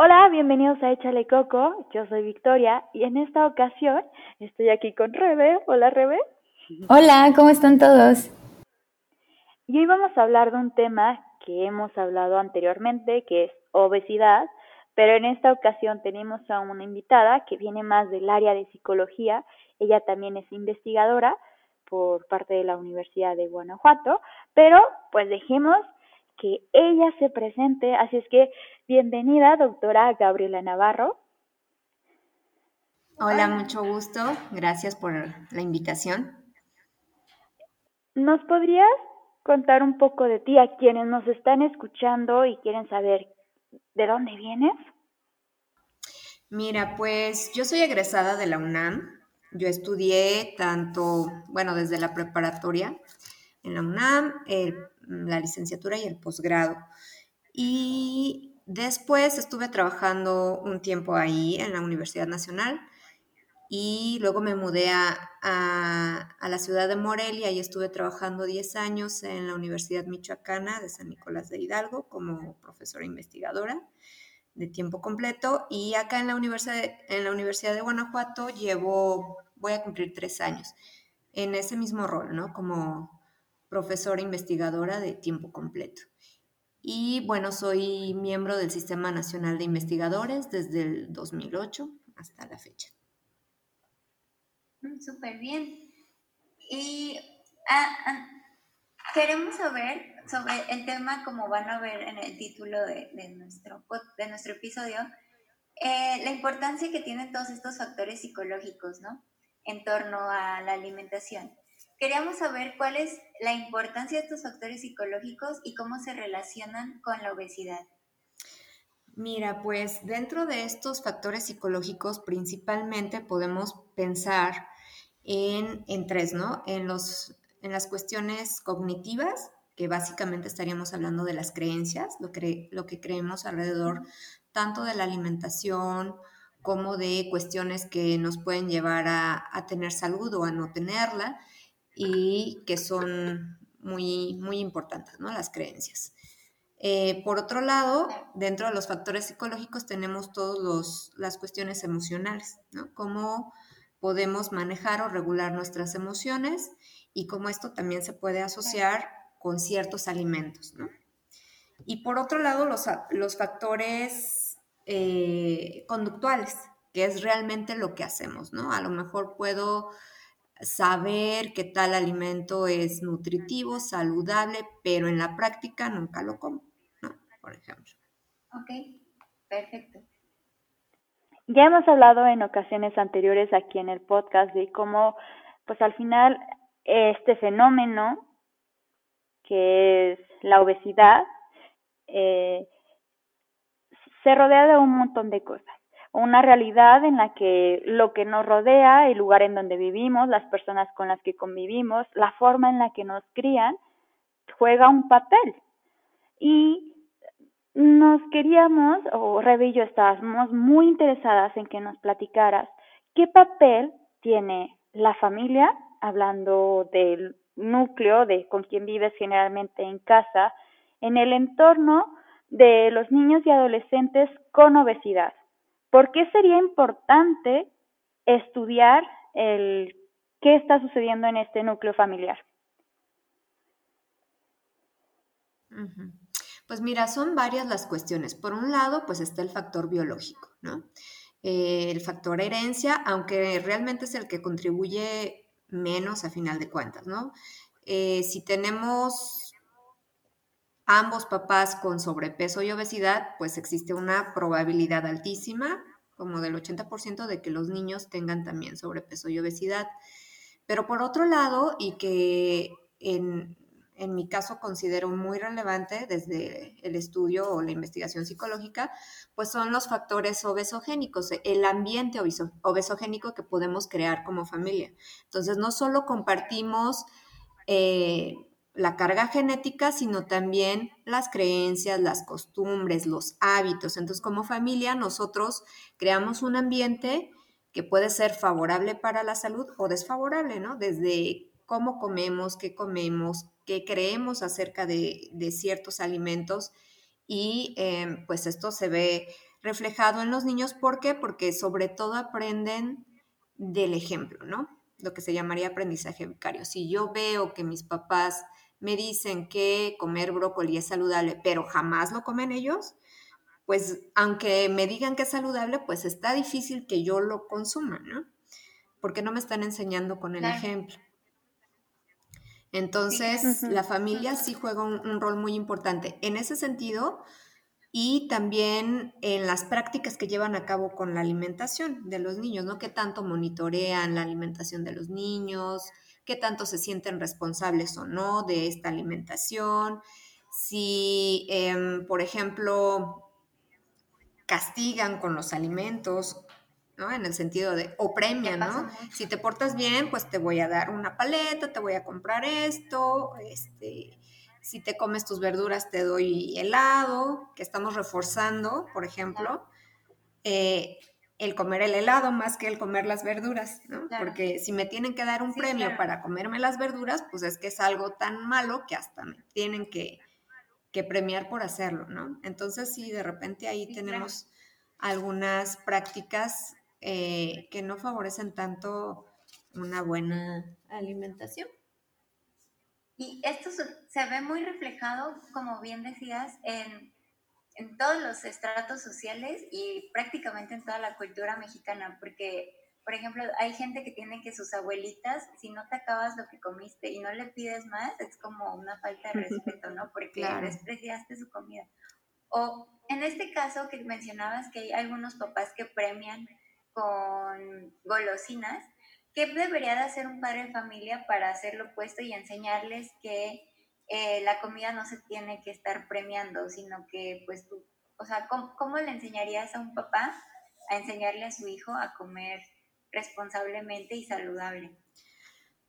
Hola, bienvenidos a Échale Coco. Yo soy Victoria y en esta ocasión estoy aquí con Rebe. Hola, Rebe. Hola, ¿cómo están todos? Y hoy vamos a hablar de un tema que hemos hablado anteriormente, que es obesidad, pero en esta ocasión tenemos a una invitada que viene más del área de psicología. Ella también es investigadora por parte de la Universidad de Guanajuato, pero pues dejemos que ella se presente. Así es que bienvenida, doctora Gabriela Navarro. Hola, mucho gusto. Gracias por la invitación. ¿Nos podrías contar un poco de ti a quienes nos están escuchando y quieren saber de dónde vienes? Mira, pues yo soy egresada de la UNAM. Yo estudié tanto, bueno, desde la preparatoria en la UNAM, la licenciatura y el posgrado. Y después estuve trabajando un tiempo ahí en la Universidad Nacional y luego me mudé a, a, la ciudad de Morelia y estuve trabajando 10 años en la Universidad Michoacana de San Nicolás de Hidalgo como profesora investigadora de tiempo completo y acá en la Universidad en la Universidad de Guanajuato llevo, voy a cumplir tres años en ese mismo rol, ¿no? Como profesora investigadora de tiempo completo. Y bueno, soy miembro del Sistema Nacional de Investigadores desde el 2008 hasta la fecha. Mm, súper bien. Y ah, ah, queremos saber sobre el tema, como van a ver en el título de, nuestro, de nuestro episodio, eh, la importancia que tienen todos estos factores psicológicos, ¿no? En torno a la alimentación. Queríamos saber cuál es la importancia de estos factores psicológicos y cómo se relacionan con la obesidad. Mira, pues dentro de estos factores psicológicos principalmente podemos pensar en, tres, ¿no? En, los, en las cuestiones cognitivas, que básicamente estaríamos hablando de las creencias, lo que, lo que creemos alrededor tanto de la alimentación como de cuestiones que nos pueden llevar a tener salud o a no tenerla y que son muy, muy importantes, ¿no? Las creencias. Eh, por otro lado, dentro de los factores psicológicos tenemos todas las cuestiones emocionales, ¿no? Cómo podemos manejar o regular nuestras emociones y cómo esto también se puede asociar con ciertos alimentos, ¿no? Y por otro lado, los, los factores eh, conductuales, que es realmente lo que hacemos, ¿no? A lo mejor puedo saber que tal alimento es nutritivo, saludable, pero en la práctica nunca lo como, ¿no? Por ejemplo. Ok, perfecto. Ya hemos hablado en ocasiones anteriores aquí en el podcast de cómo, pues al final, este fenómeno que es la obesidad, eh, se rodea de un montón de cosas una realidad en la que lo que nos rodea, el lugar en donde vivimos, las personas con las que convivimos, la forma en la que nos crían, juega un papel. Y nos queríamos, o Rebe y yo estábamos muy interesadas en que nos platicaras qué papel tiene la familia, hablando del núcleo, de con quien vives generalmente en casa, en el entorno de los niños y adolescentes con obesidad. ¿Por qué sería importante estudiar el qué está sucediendo en este núcleo familiar? Pues mira, son varias las cuestiones. Por un lado, pues está el factor biológico, ¿no? Eh, el factor herencia, aunque realmente es el que contribuye menos a final de cuentas, ¿no? Eh, si tenemos ambos papás con sobrepeso y obesidad, pues existe una probabilidad altísima, como del 80%, de que los niños tengan también sobrepeso y obesidad. Pero por otro lado, y que en, en mi caso considero muy relevante desde el estudio o la investigación psicológica, pues son los factores obesogénicos, el ambiente obesogénico que podemos crear como familia. Entonces, no solo compartimos eh, la carga genética, sino también las creencias, las costumbres, los hábitos. Entonces, como familia, nosotros creamos un ambiente que puede ser favorable para la salud o desfavorable, ¿no? Desde cómo comemos, qué comemos, qué creemos acerca de, ciertos alimentos y em, pues esto se ve reflejado en los niños. ¿Por qué? Porque sobre todo aprenden del ejemplo, ¿no? Lo que se llamaría aprendizaje vicario. Si yo veo que mis papás me dicen que comer brócoli es saludable, pero jamás lo comen ellos, pues aunque me digan que es saludable, pues está difícil que yo lo consuma, ¿no? Porque no me están enseñando con el ejemplo. Entonces, la familia sí juega un, rol muy importante en ese sentido y también en las prácticas que llevan a cabo con la alimentación de los niños, ¿no? ¿Qué tanto monitorean la alimentación de los niños? ¿Qué tanto se sienten responsables o no de esta alimentación? Si, em, por ejemplo, castigan con los alimentos ¿no? En el sentido de, o premian, ¿no? Si te portas bien, pues te voy a dar una paleta, te voy a comprar esto, este, si te comes tus verduras te doy helado, que estamos reforzando, por ejemplo, eh, el comer el helado más que el comer las verduras, ¿no? Porque si me tienen que dar un premio para comerme las verduras, pues es que es algo tan malo que hasta me tienen que, que premiar por hacerlo, ¿no? Entonces sí, de repente ahí tenemos algunas prácticas eh, que no favorecen tanto una buena alimentación. Y esto se ve muy reflejado, como bien decías, en, en todos los estratos sociales y prácticamente en toda la cultura mexicana, porque, por ejemplo, hay gente que tiene que sus abuelitas, si no te acabas lo que comiste y no le pides más, es como una falta de respeto, ¿no? Porque despreciaste su comida. O en este caso que mencionabas que hay algunos papás que premian con golosinas, ¿qué debería de hacer un padre de familia para hacer lo opuesto y enseñarles que eh, la comida no se tiene que estar premiando, sino que pues tú, o sea, ¿cómo, le enseñarías a un papá a enseñarle a su hijo a comer responsablemente y saludable?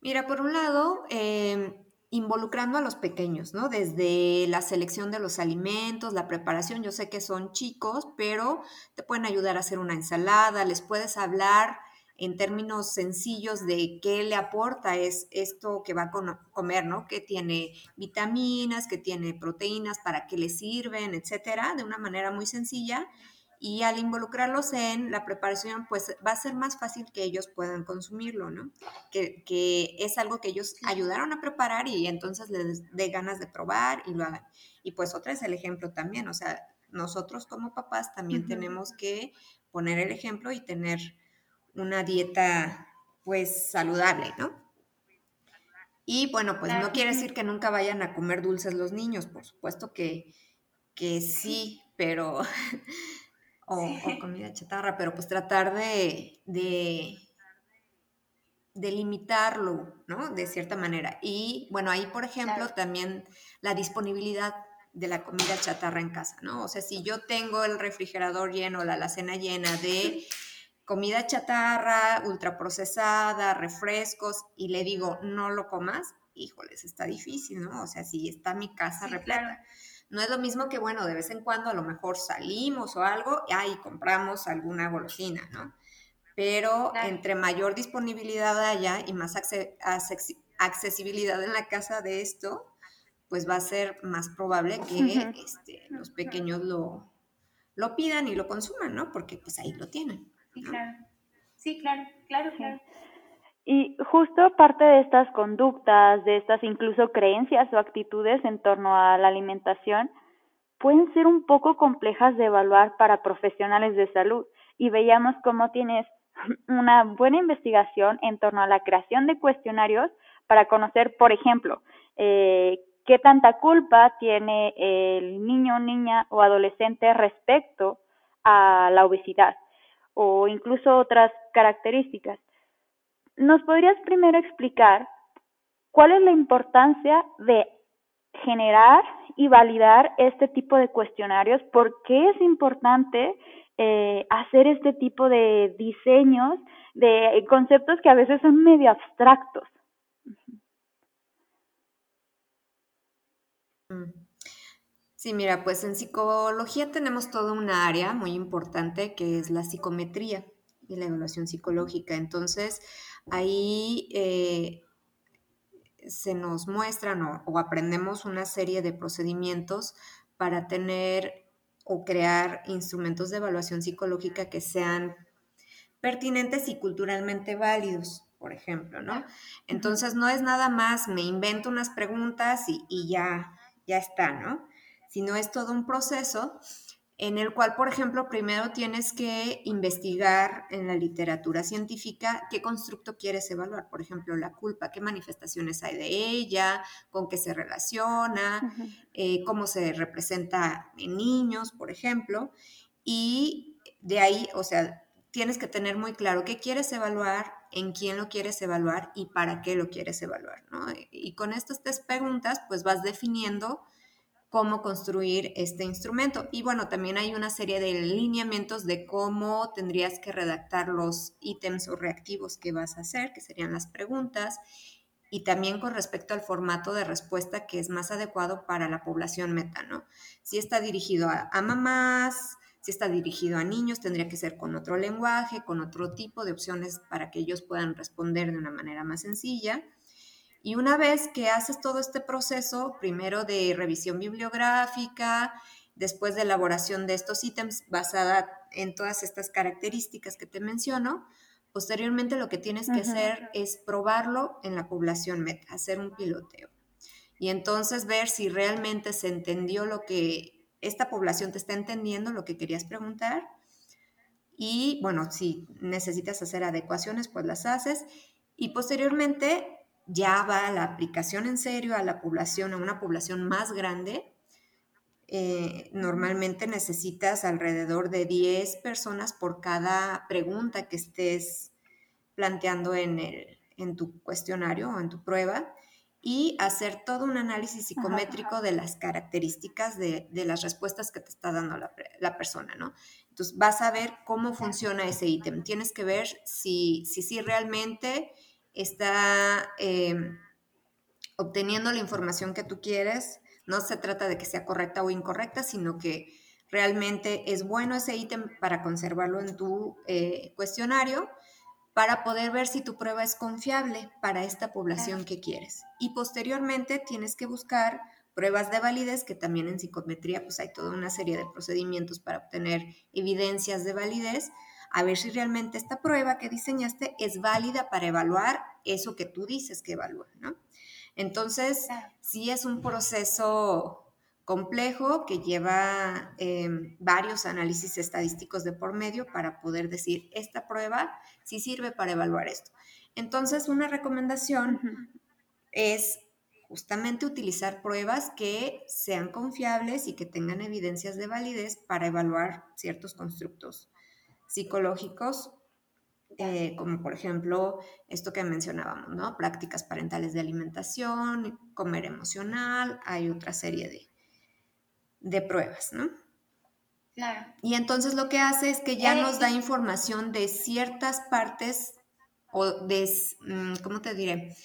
Mira, por un lado, em, involucrando a los pequeños, ¿no? Desde la selección de los alimentos, la preparación, yo sé que son chicos, pero te pueden ayudar a hacer una ensalada, les puedes hablar en términos sencillos de qué le aporta es esto que va a comer, ¿no? Que tiene vitaminas, que tiene proteínas, para qué le sirven, etcétera, de una manera muy sencilla y al involucrarlos en la preparación, pues va a ser más fácil que ellos puedan consumirlo, ¿no? Que, es algo que ellos ayudaron a preparar y entonces les dé ganas de probar y lo hagan. Y pues otra es el ejemplo también, o sea, nosotros como papás también tenemos que poner el ejemplo y tener una dieta pues saludable, ¿no? Y bueno, pues no quiere decir que nunca vayan a comer dulces los niños, por supuesto que, que sí, pero o, comida chatarra, pero pues tratar de, de, limitarlo, ¿no? De cierta manera. Y bueno, ahí, por ejemplo, también la disponibilidad de la comida chatarra en casa, ¿no? O sea, si yo tengo el refrigerador lleno, la alacena llena de comida chatarra, ultraprocesada, refrescos, y le digo, no lo comas, híjoles, está difícil, ¿no? O sea, si está mi casa repleta. No es lo mismo que, bueno, de vez en cuando a lo mejor salimos o algo y ahí compramos alguna golosina, ¿no? Pero entre mayor disponibilidad haya y más accesibilidad en la casa de esto, pues va a ser más probable que este, los pequeños lo, lo pidan y lo consuman, ¿no? Porque pues ahí lo tienen. Sí, claro. Sí, claro, claro, claro. Y justo parte de estas conductas, de estas incluso creencias o actitudes en torno a la alimentación, pueden ser un poco complejas de evaluar para profesionales de salud. Y veíamos cómo tienes una buena investigación en torno a la creación de cuestionarios para conocer, por ejemplo, eh, qué tanta culpa tiene el niño, niña o adolescente respecto a la obesidad o incluso otras características. ¿Nos podrías primero explicar cuál es la importancia de generar y validar este tipo de cuestionarios? ¿Por qué es importante eh, hacer este tipo de diseños de conceptos que a veces son medio abstractos? Mm. Sí, mira, pues en psicología tenemos toda una área muy importante que es la psicometría y la evaluación psicológica. Entonces, ahí eh, se nos muestran o, aprendemos una serie de procedimientos para tener o crear instrumentos de evaluación psicológica que sean pertinentes y culturalmente válidos, por ejemplo, ¿no? Entonces, no es nada más, me invento unas preguntas y ya ya está, ¿no? Sino es todo un proceso en el cual, por ejemplo, primero tienes que investigar en la literatura científica qué constructo quieres evaluar. Por ejemplo, la culpa, qué manifestaciones hay de ella, con qué se relaciona, eh, cómo se representa en niños, por ejemplo. Y de ahí, o sea, tienes que tener muy claro qué quieres evaluar, en quién lo quieres evaluar y para qué lo quieres evaluar, ¿no? Y con estas tres preguntas, pues vas definiendo cómo construir este instrumento. Y bueno, también hay una serie de lineamientos de cómo tendrías que redactar los ítems o reactivos que vas a hacer, que serían las preguntas, y también con respecto al formato de respuesta que es más adecuado para la población meta, ¿no? Si está dirigido a, a mamás, si está dirigido a niños, tendría que ser con otro lenguaje, con otro tipo de opciones para que ellos puedan responder de una manera más sencilla. Y una vez que haces todo este proceso, primero de revisión bibliográfica, después de elaboración de estos ítems basada en todas estas características que te menciono, posteriormente lo que tienes que hacer es probarlo en la población meta, hacer un piloteo. Y entonces ver si realmente se entendió lo que esta población te está entendiendo lo que querías preguntar. Y bueno, si necesitas hacer adecuaciones, pues las haces. Y posteriormente ya va la aplicación en serio a la población, a una población más grande. Eh, normalmente necesitas alrededor de 10 personas por cada pregunta que estés planteando en, el, en tu cuestionario o en tu prueba y hacer todo un análisis psicométrico de las características de, las respuestas que te está dando la, persona, ¿no? Entonces vas a ver cómo funciona ese ítem. Tienes que ver si, si, realmente está em, obteniendo la información que tú quieres. No se trata de que sea correcta o incorrecta, sino que realmente es bueno ese ítem para conservarlo en tu eh, cuestionario para poder ver si tu prueba es confiable para esta población que quieres. Y posteriormente tienes que buscar pruebas de validez, que también en psicometría pues hay toda una serie de procedimientos para obtener evidencias de validez, a ver si realmente esta prueba que diseñaste es válida para evaluar eso que tú dices que evalúa, ¿no? Entonces, sí es un proceso complejo que lleva em, varios análisis estadísticos de por medio para poder decir, esta prueba sí sirve para evaluar esto. Entonces, una recomendación es justamente utilizar pruebas que sean confiables y que tengan evidencias de validez para evaluar ciertos constructos psicológicos, eh, como por ejemplo esto que mencionábamos, ¿no? Prácticas parentales de alimentación, comer emocional, hay otra serie de, de pruebas, ¿no? Claro. Y entonces lo que hace es que ya nos da información de ciertas partes o de, mm, ¿cómo te diré?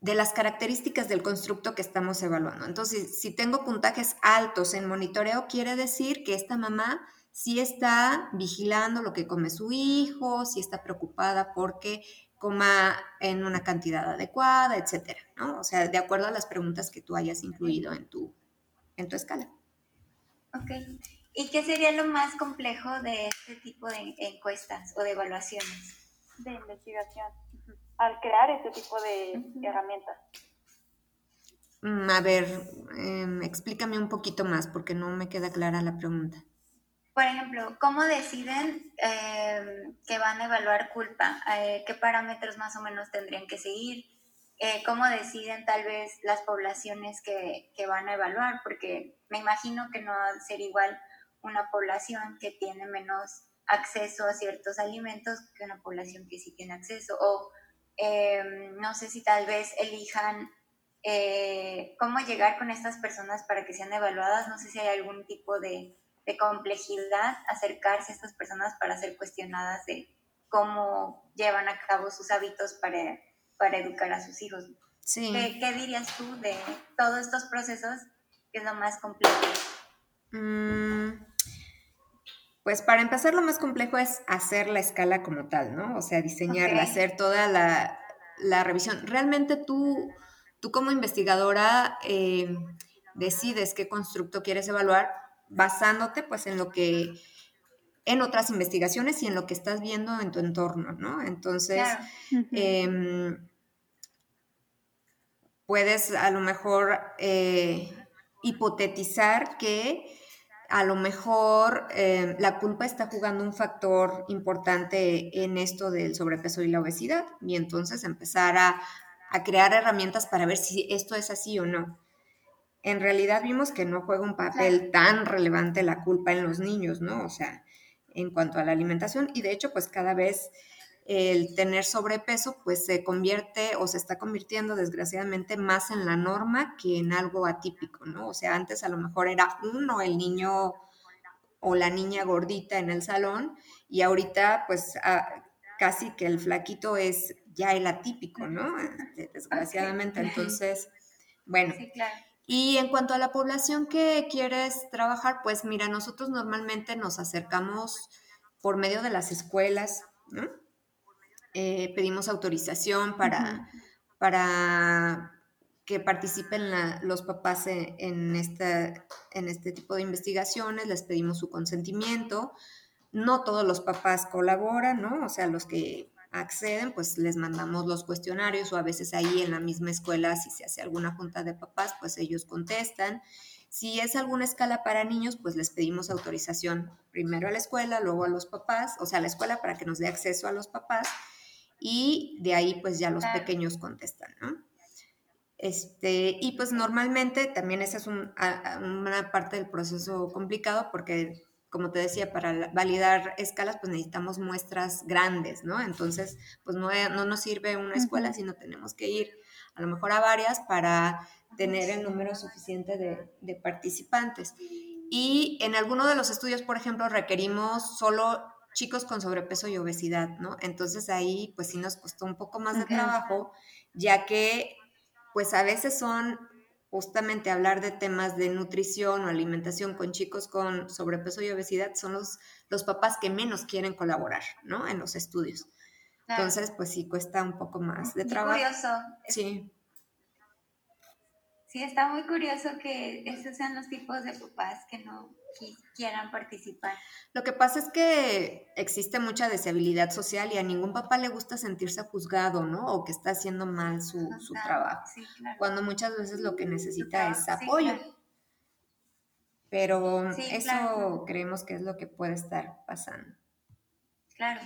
De las características del constructo que estamos evaluando. Entonces, si tengo puntajes altos en monitoreo, quiere decir que esta mamá sí está vigilando lo que come su hijo, sí está preocupada porque coma en una cantidad adecuada, etcétera, ¿no? O sea, de acuerdo a las preguntas que tú hayas incluido en tu, en tu escala. Ok. ¿Y qué sería lo más complejo de este tipo de encuestas o de evaluaciones? De investigación, al crear este tipo de herramientas. Mm, a ver, em, explícame un poquito más porque no me queda clara la pregunta. Por ejemplo, ¿cómo deciden em, que van a evaluar culpa? Eh, ¿Qué parámetros más o menos tendrían que seguir? eh, cómo deciden tal vez las poblaciones que, que, van a evaluar, porque me imagino que no va a ser igual una población que tiene menos acceso a ciertos alimentos que una población que sí tiene acceso, o eh, no sé si tal vez elijan eh, cómo llegar con estas personas para que sean evaluadas, no sé si hay algún tipo de, de complejidad acercarse a estas personas para ser cuestionadas de cómo llevan a cabo sus hábitos para para educar a sus hijos. Sí. ¿Qué, dirías tú de todos estos procesos? ¿Qué es lo más complejo? Mm, pues para empezar, lo más complejo es hacer la escala como tal, ¿no? O sea, diseñarla, hacer toda la, revisión. Realmente tú, tú como investigadora eh, decides qué constructo quieres evaluar basándote pues en lo que en otras investigaciones y en lo que estás viendo en tu entorno, ¿no? Entonces, em, puedes a lo mejor eh, hipotetizar que a lo mejor em, la culpa está jugando un factor importante en esto del sobrepeso y la obesidad y entonces empezar a, a crear herramientas para ver si esto es así o no. En realidad vimos que no juega un papel tan relevante la culpa en los niños, ¿no? O sea, en cuanto a la alimentación y de hecho pues cada vez el tener sobrepeso pues se convierte o se está convirtiendo desgraciadamente más en la norma que en algo atípico, ¿no? O sea, antes a lo mejor era uno el niño o la niña gordita en el salón y ahorita pues casi que el flaquito es ya el atípico, ¿no? Desgraciadamente, entonces, bueno. Sí, claro. Y en cuanto a la población que quieres trabajar, pues mira, nosotros normalmente nos acercamos por medio de las escuelas, ¿no? Eh, pedimos autorización para, para que participen los papás en, en, en este tipo de investigaciones, les pedimos su consentimiento. No todos los papás colaboran, ¿no? O sea, los que acceden, pues les mandamos los cuestionarios o a veces ahí en la misma escuela, si se hace alguna junta de papás, pues ellos contestan. Si es alguna escala para niños, pues les pedimos autorización primero a la escuela, luego a los papás, o sea, a la escuela para que nos dé acceso a los papás y de ahí pues ya los pequeños contestan, ¿no? Este, y pues normalmente también esa es una parte del proceso complicado porque como te decía, para validar escalas, pues necesitamos muestras grandes, ¿no? Entonces, pues no, no nos sirve una escuela, sino tenemos que ir a lo mejor a varias para tener el número suficiente de, de participantes. Y en alguno de los estudios, por ejemplo, requerimos solo chicos con sobrepeso y obesidad, ¿no? Entonces ahí pues sí nos costó un poco más de trabajo, ya que pues a veces son justamente hablar de temas de nutrición o alimentación con chicos con sobrepeso y obesidad son los, los papás que menos quieren colaborar, ¿no? En los estudios. Entonces, pues sí, cuesta un poco más de trabajo. curioso. Sí. Sí, está muy curioso que esos sean los tipos de papás que no quieran participar. Lo que pasa es que existe mucha deshabilidad social y a ningún papá le gusta sentirse juzgado, ¿no? O que está haciendo mal su, su trabajo. Cuando muchas veces lo que necesita es apoyo. Pero eso creemos que es lo que puede estar pasando. Claro.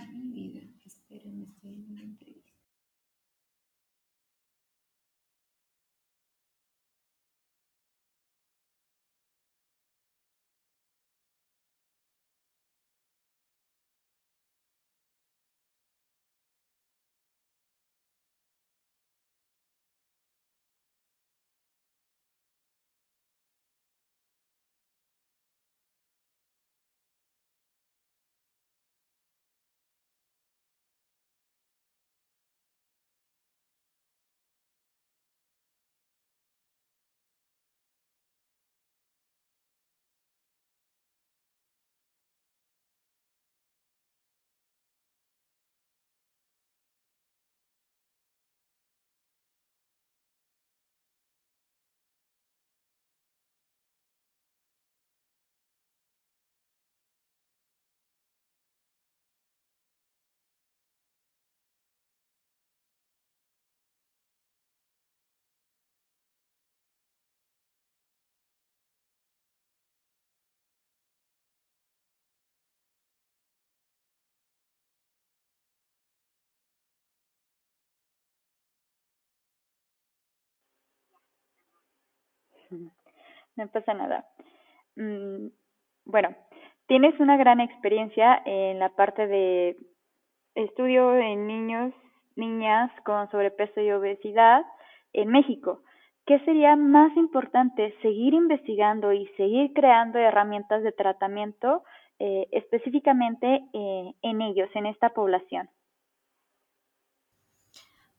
No pasa nada. Mm, bueno, tienes una gran experiencia en la parte de estudio en niños, niñas con sobrepeso y obesidad en México. ¿Qué sería más importante seguir investigando y seguir creando herramientas de tratamiento eh, específicamente eh, en ellos, en esta población?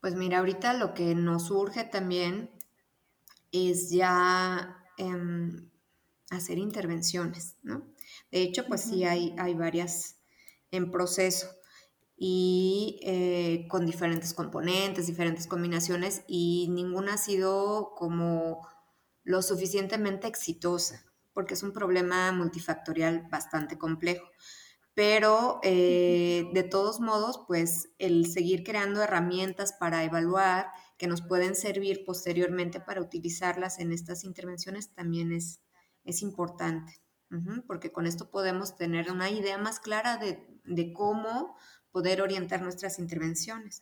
Pues mira, ahorita lo que nos urge también es ya em, hacer intervenciones, ¿no? De hecho, pues sí hay, hay varias en proceso y eh, con diferentes componentes, diferentes combinaciones y ninguna ha sido como lo suficientemente exitosa, porque es un problema multifactorial bastante complejo. Pero eh, de todos modos, pues el seguir creando herramientas para evaluar que nos pueden servir posteriormente para utilizarlas en estas intervenciones también es, es importante, porque con esto podemos tener una idea más clara de, de cómo poder orientar nuestras intervenciones.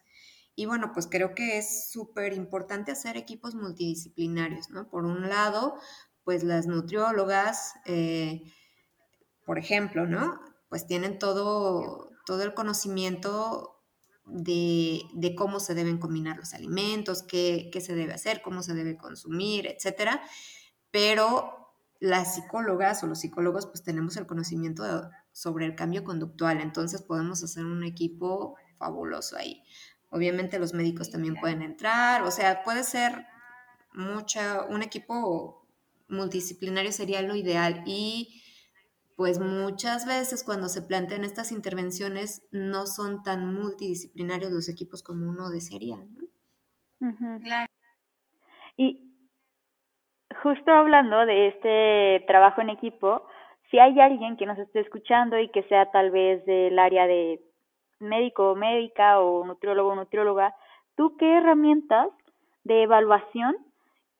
Y bueno, pues creo que es súper importante hacer equipos multidisciplinarios, ¿no? Por un lado, pues las nutriólogas, eh, por ejemplo, ¿no? Pues tienen todo, todo el conocimiento de, cómo se deben combinar los alimentos, qué, qué, se debe hacer, cómo se debe consumir, etcétera. Pero las psicólogas o los psicólogos pues tenemos el conocimiento sobre el cambio conductual, entonces podemos hacer un equipo fabuloso ahí. Obviamente los médicos también pueden entrar, o sea, puede ser mucha, un equipo multidisciplinario sería lo ideal y pues muchas veces cuando se plantean estas intervenciones no son tan multidisciplinarios los equipos como uno desearía. ¿no? Claro. Y justo hablando de este trabajo en equipo, si hay alguien que nos esté escuchando y que sea tal vez del área de médico o médica o nutriólogo o nutrióloga, ¿tú qué herramientas de evaluación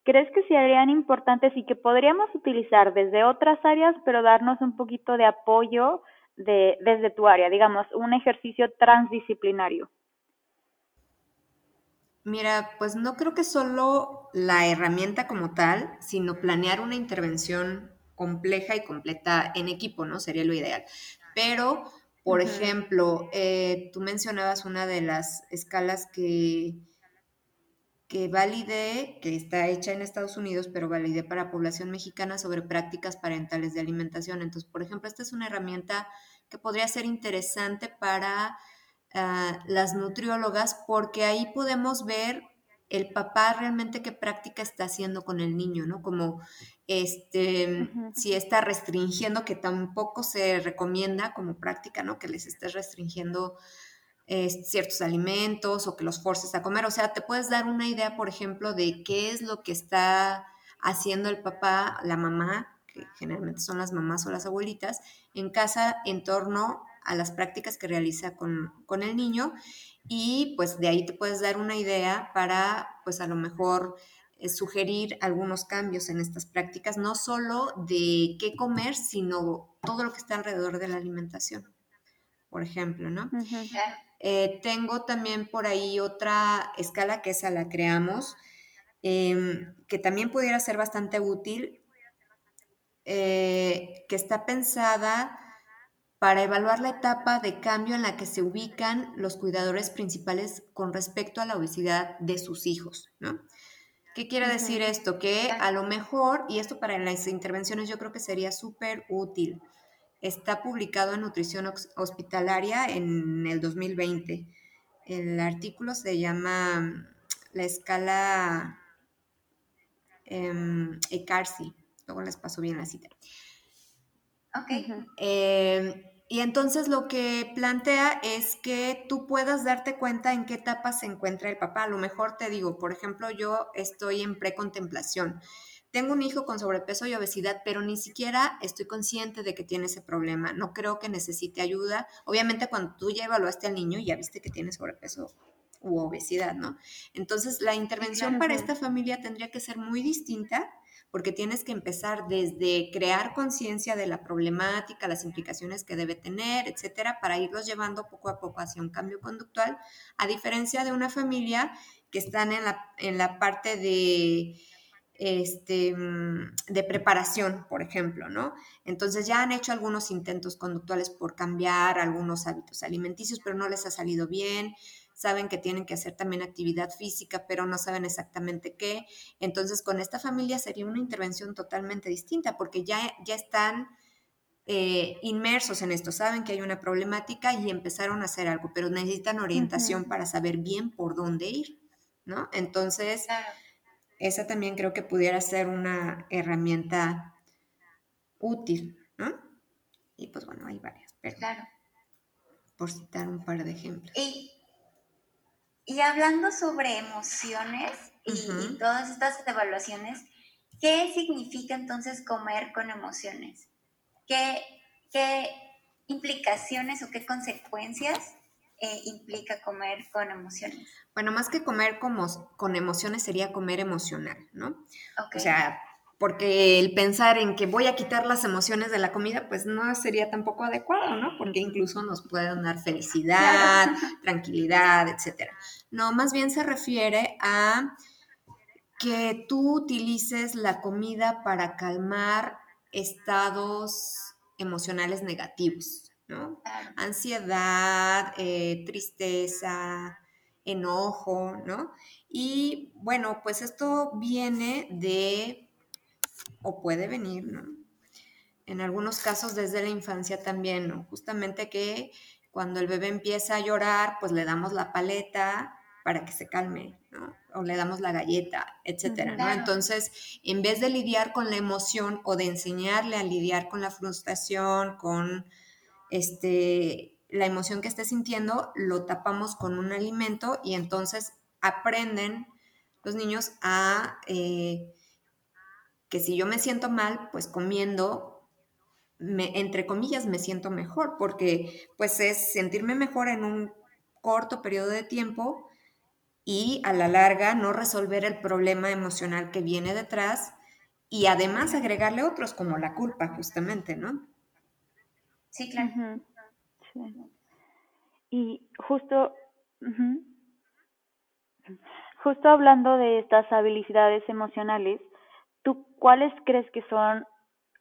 crees que serían importantes y que podríamos utilizar desde otras áreas, pero darnos un poquito de apoyo de, desde tu área, digamos, un ejercicio transdisciplinario? Mira, pues no creo que solo la herramienta como tal, sino planear una intervención compleja y completa en equipo, ¿no? Sería lo ideal. Pero, por ejemplo, eh, tú mencionabas una de las escalas que, que validé, que está hecha en Estados Unidos, pero validé para población mexicana sobre prácticas parentales de alimentación. Entonces, por ejemplo, esta es una herramienta que podría ser interesante para las nutriólogas porque ahí podemos ver el papá realmente qué práctica está haciendo con el niño, ¿no? Como este, si está restringiendo, que tampoco se recomienda como práctica, ¿no? Que les estés restringiendo eh, ciertos alimentos o que los forces a comer. O sea, te puedes dar una idea, por ejemplo, de qué es lo que está haciendo el papá, la mamá, que generalmente son las mamás o las abuelitas, en casa en torno a las prácticas que realiza con, el niño y pues de ahí te puedes dar una idea para pues a lo mejor eh, sugerir algunos cambios en estas prácticas, no solo de qué comer, sino todo lo que está alrededor de la alimentación, por ejemplo, ¿no? Eh, tengo también por ahí otra escala que esa la creamos, em, que también pudiera ser bastante útil, eh, que está pensada para evaluar la etapa de cambio en la que se ubican los cuidadores principales con respecto a la obesidad de sus hijos, ¿no? ¿Qué quiere decir esto? Que a lo mejor, y esto para las intervenciones yo creo que sería súper útil, está publicado en Nutrición Hospitalaria en el 2020. El artículo se llama mm, La escala eh, ECARSI. Luego les paso bien la cita. Ok. Y entonces lo que plantea es que tú puedas darte cuenta en qué etapa se encuentra el papá. A lo mejor te digo, por ejemplo, yo estoy en precontemplación. Tengo un hijo con sobrepeso y obesidad, pero ni siquiera estoy consciente de que tiene ese problema. No creo que necesite ayuda. Obviamente cuando tú ya evaluaste al niño, ya viste que tiene sobrepeso u obesidad, ¿no? Entonces la intervención para esta familia tendría que ser muy distinta porque tienes que empezar desde crear conciencia de la problemática, las implicaciones que debe tener, etcétera, para irlos llevando poco a poco hacia un cambio conductual, a diferencia de una familia que están en la, en la parte de este, mm, de preparación, por ejemplo, ¿no? Entonces ya han hecho algunos intentos conductuales por cambiar algunos hábitos alimenticios, pero no les ha salido bien. Saben que tienen que hacer también actividad física, pero no saben exactamente qué. Entonces, con esta familia sería una intervención totalmente distinta, porque ya, ya están eh, inmersos en esto, saben que hay una problemática y empezaron a hacer algo, pero necesitan orientación para saber bien por dónde ir, ¿no? Entonces, esa también creo que pudiera ser una herramienta útil, ¿no? Y pues bueno, hay varias, pero claro. por citar un par de ejemplos. Y, hablando sobre emociones y, todas estas evaluaciones, ¿qué significa entonces comer con emociones? ¿Qué, qué implicaciones o qué consecuencias eh, implica comer con emociones? Bueno, más que comer como, con emociones sería comer emocional, ¿no? O sea, porque el pensar en que voy a quitar las emociones de la comida, pues no sería tampoco adecuado, ¿no? Porque incluso nos pueden dar felicidad, tranquilidad, etc. No, más bien se refiere a que tú utilices la comida para calmar estados emocionales negativos. Ansiedad, eh, tristeza, enojo, ¿no? Y bueno, pues esto viene de, o puede venir, ¿no? En algunos casos desde la infancia también, ¿no? Justamente que cuando el bebé empieza a llorar, pues le damos la paleta para que se calme, ¿no? O le damos la galleta, etcétera, ¿no? Entonces, en vez de lidiar con la emoción o de enseñarle a lidiar con la frustración, con este, la emoción que esté sintiendo, lo tapamos con un alimento y entonces aprenden los niños a eh, que si yo me siento mal, pues comiendo, me, entre comillas, me siento mejor, porque pues es sentirme mejor en un corto periodo de tiempo y a la larga no resolver el problema emocional que viene detrás y además agregarle otros como la culpa justamente, ¿no? Sí, claro. Y justo, justo hablando de estas habilidades emocionales, ¿tú cuáles crees que son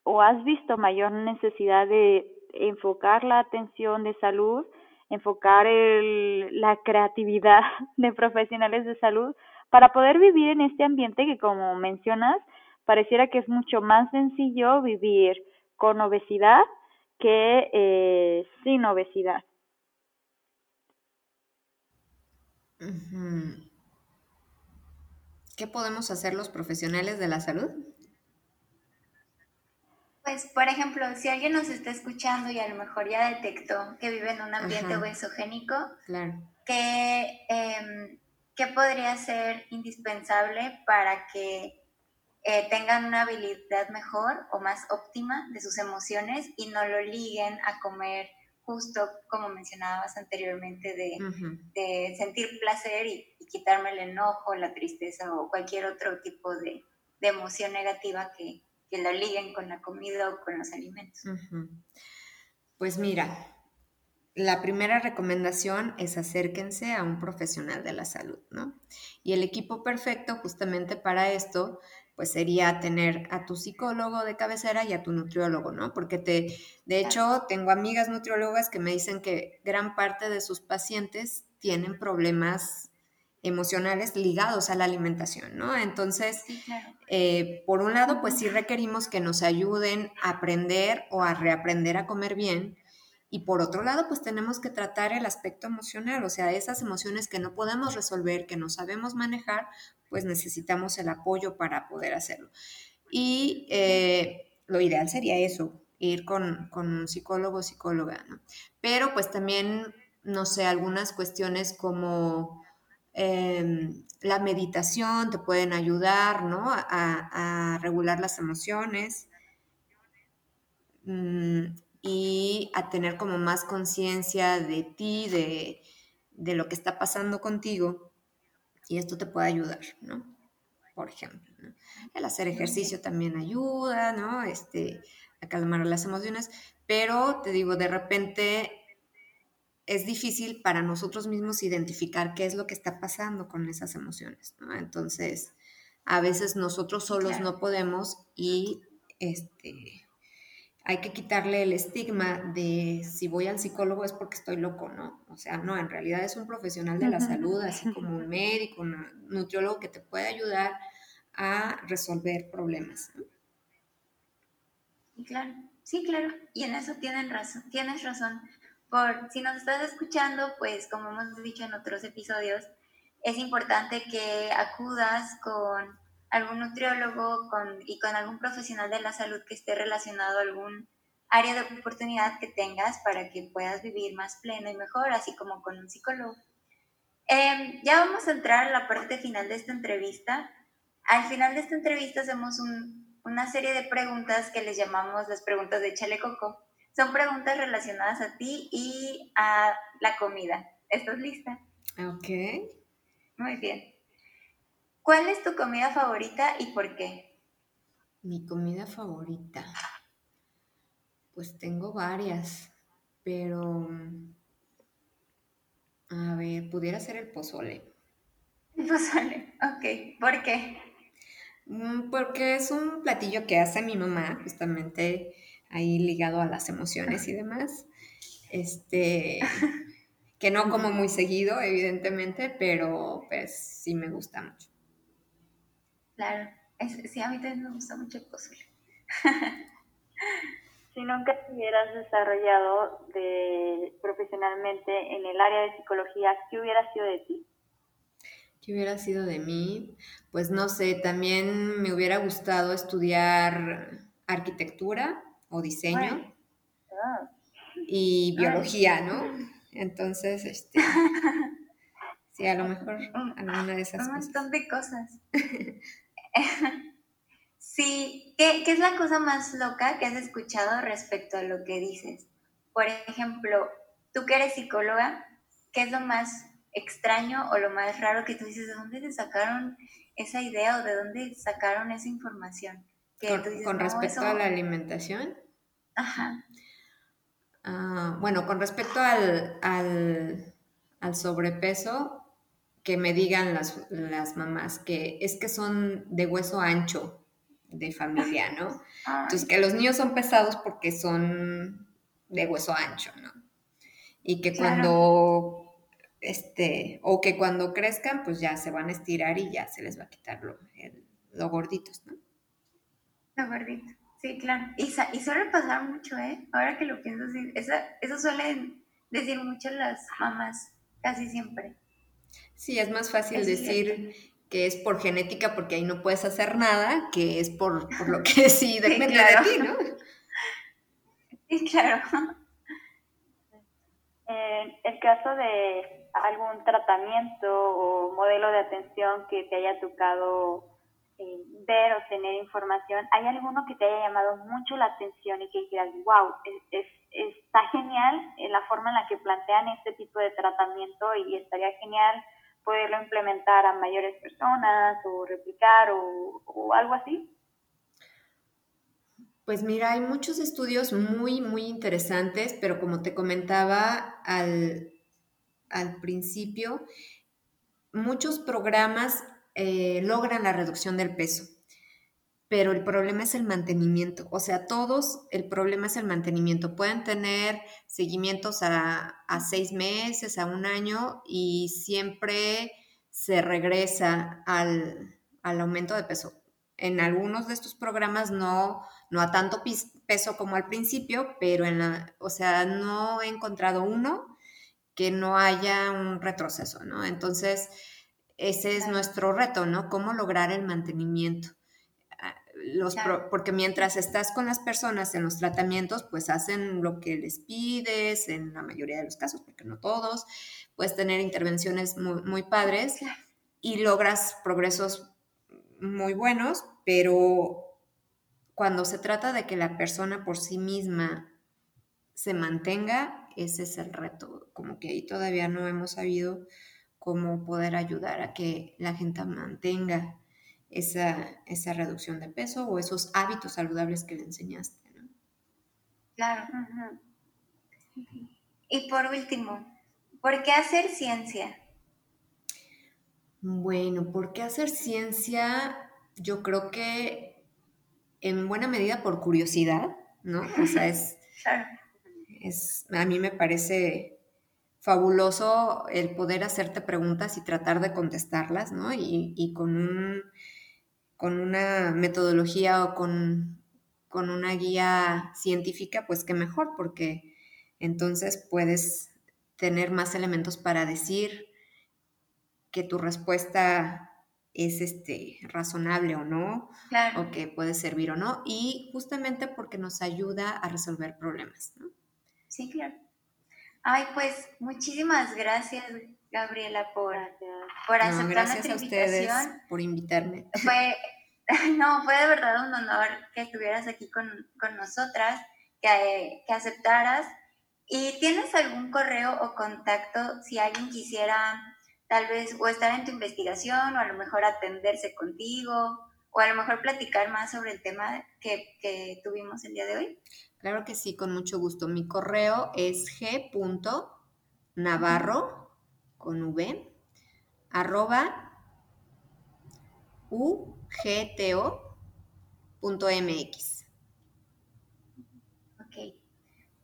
o has visto mayor necesidad de enfocar la atención de salud, enfocar el, la creatividad de profesionales de salud para poder vivir en este ambiente que como mencionas, pareciera que es mucho más sencillo vivir con obesidad que eh, sin obesidad. ¿Qué podemos hacer los profesionales de la salud? Pues, por ejemplo, si alguien nos está escuchando y a lo mejor ya detectó que vive en un ambiente obesogénico, claro. ¿qué, em, ¿qué podría ser indispensable para que eh, tengan una habilidad mejor o más óptima de sus emociones y no lo liguen a comer justo como mencionabas anteriormente de, sentir placer y, quitarme el enojo, la tristeza o cualquier otro tipo de, emoción negativa que, que, lo liguen con la comida o con los alimentos. Pues mira, la primera recomendación es acérquense a un profesional de la salud, ¿no? Y el equipo perfecto justamente para esto pues sería tener a tu psicólogo de cabecera y a tu nutriólogo, ¿no? Porque te, de hecho, tengo amigas nutriólogas que me dicen que gran parte de sus pacientes tienen problemas emocionales ligados a la alimentación, ¿no? Entonces, eh, por un lado, pues sí requerimos que nos ayuden a aprender o a reaprender a comer bien, y por otro lado, pues tenemos que tratar el aspecto emocional, o sea, esas emociones que no podemos resolver, que no sabemos manejar, pues necesitamos el apoyo para poder hacerlo. Y eh, lo ideal sería eso, ir con, un psicólogo o psicóloga, ¿no? Pero pues también, no sé, algunas cuestiones como em, la meditación te pueden ayudar, ¿no? A, regular las emociones. Mm, y a tener como más conciencia de ti, de, lo que está pasando contigo. Y esto te puede ayudar, ¿no? Por ejemplo, el hacer ejercicio también ayuda, ¿no? Este, a calmar las emociones, pero te digo, de repente es difícil para nosotros mismos identificar qué es lo que está pasando con esas emociones, ¿no? Entonces, a veces nosotros solos no podemos y este, hay que quitarle el estigma de si voy al psicólogo es porque estoy loco, ¿no? O sea, no, en realidad es un profesional de la salud, así como un médico, un nutriólogo que te puede ayudar a resolver problemas. Claro, sí, claro, y en eso tienen razón, tienes razón. Por si nos estás escuchando, pues como hemos dicho en otros episodios, es importante que acudas con algún nutriólogo con, y con algún profesional de la salud que esté relacionado a algún área de oportunidad que tengas para que puedas vivir más pleno y mejor, así como con un psicólogo. Em, ya vamos a entrar a la parte final de esta entrevista. Al final de esta entrevista hacemos una serie de preguntas que les llamamos las preguntas de Chalecoco. Son preguntas relacionadas a ti y a la comida. ¿Estás lista? Ok. Muy bien. ¿Cuál es tu comida favorita y por qué? Mi comida favorita. Pues tengo varias, pero a ver, pudiera ser el pozole. El pozole, ok. ¿Por qué? Mm, porque es un platillo que hace mi mamá, justamente ahí ligado a las emociones y demás. Este, que no como muy seguido, evidentemente, pero pues sí me gusta mucho. Claro, sí, a mí también me gusta mucho el pozole. si nunca te hubieras desarrollado de, profesionalmente en el área de psicología, ¿qué hubiera sido de ti? ¿Qué hubiera sido de mí? Pues no sé, también me hubiera gustado estudiar arquitectura o diseño ah. y biología, ¿no? Entonces, este, sí, a lo mejor alguna de esas cosas. Un montón de cosas. sí, ¿Qué, es la cosa más loca que has escuchado respecto a lo que dices? Por ejemplo, tú que eres psicóloga, ¿qué es lo más extraño o lo más raro que tú dices? ¿De dónde se sacaron esa idea o de dónde sacaron esa información? con, respecto a la alimentación. Ajá. Ah, bueno, con respecto al, al sobrepeso, que me digan las, las, mamás que es que son de hueso ancho de familia, ¿no? Entonces, que los niños son pesados porque son de hueso ancho, ¿no? Y que cuando, este, o que cuando crezcan, pues ya se van a estirar y ya se les va a quitar lo, lo gorditos, ¿no? Lo gordito, sí, claro. Y, y suele pasar mucho, ¿eh? Ahora que lo pienso, sí, eso, eso suelen decir mucho las mamás, casi siempre. Sí, es más fácil decir que es por genética porque ahí no puedes hacer nada, que es por, lo que sí depende de ti, ¿no? Sí, claro. En el caso de algún tratamiento o modelo de atención que te haya tocado eh, ver o tener información, ¿hay alguno que te haya llamado mucho la atención y que dijeras, wow, es, está genial la forma en la que plantean este tipo de tratamiento y estaría genial poderlo implementar a mayores personas o replicar o, algo así? Pues mira, hay muchos estudios muy, muy interesantes, pero como te comentaba al, al principio, muchos programas eh, logran la reducción del peso pero el problema es el mantenimiento. O sea, todos, el problema es el mantenimiento. Pueden tener seguimientos a, seis meses, a un año y siempre se regresa al, aumento de peso. En algunos de estos programas no, no a tanto peso como al principio, pero en la, o sea, no he encontrado uno que no haya un retroceso, ¿no? Entonces, ese es nuestro reto, ¿no? Cómo lograr el mantenimiento los porque mientras estás con las personas en los tratamientos, pues hacen lo que les pides, en la mayoría de los casos, porque no todos, puedes tener intervenciones muy, padres y logras progresos muy buenos, pero cuando se trata de que la persona por sí misma se mantenga, ese es el reto, como que ahí todavía no hemos sabido cómo poder ayudar a que la gente mantenga esa, esa reducción de peso o esos hábitos saludables que le enseñaste. ¿no? Claro. Y por último, ¿por qué hacer ciencia? Bueno, ¿por qué hacer ciencia? yo creo que en buena medida por curiosidad, ¿no? O sea, es, es a mí me parece fabuloso el poder hacerte preguntas y tratar de contestarlas, ¿no? Y, con, un, con una metodología o con, con una guía científica, pues qué mejor, porque entonces puedes tener más elementos para decir que tu respuesta es este, razonable o no, o que puede servir o no, y justamente porque nos ayuda a resolver problemas. ¿no? Sí, claro. Ay, pues muchísimas gracias, Gabriela, por, por aceptar nuestra invitación. por invitarme. Fue, no, fue de verdad un honor que estuvieras aquí con, nosotras, que, que aceptaras. ¿Y tienes algún correo o contacto si alguien quisiera tal vez o estar en tu investigación o a lo mejor atenderse contigo o a lo mejor platicar más sobre el tema que, que tuvimos el día de hoy? Claro que sí, con mucho gusto. Mi correo es g.navarro con v arroba ugto.mx. Ok,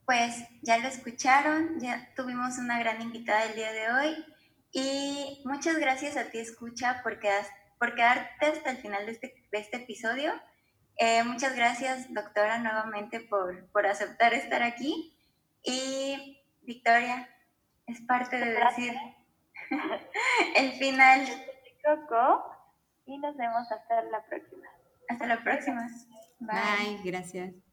pues ya lo escucharon, ya tuvimos una gran invitada el día de hoy y muchas gracias a ti, escucha, por, por quedarte hasta el final de este, de este episodio. Eh, muchas gracias, doctora, nuevamente por, por aceptar estar aquí. Y Victoria, es parte de decir el final. Coco y nos vemos hasta la próxima. Hasta la próxima. Bye gracias.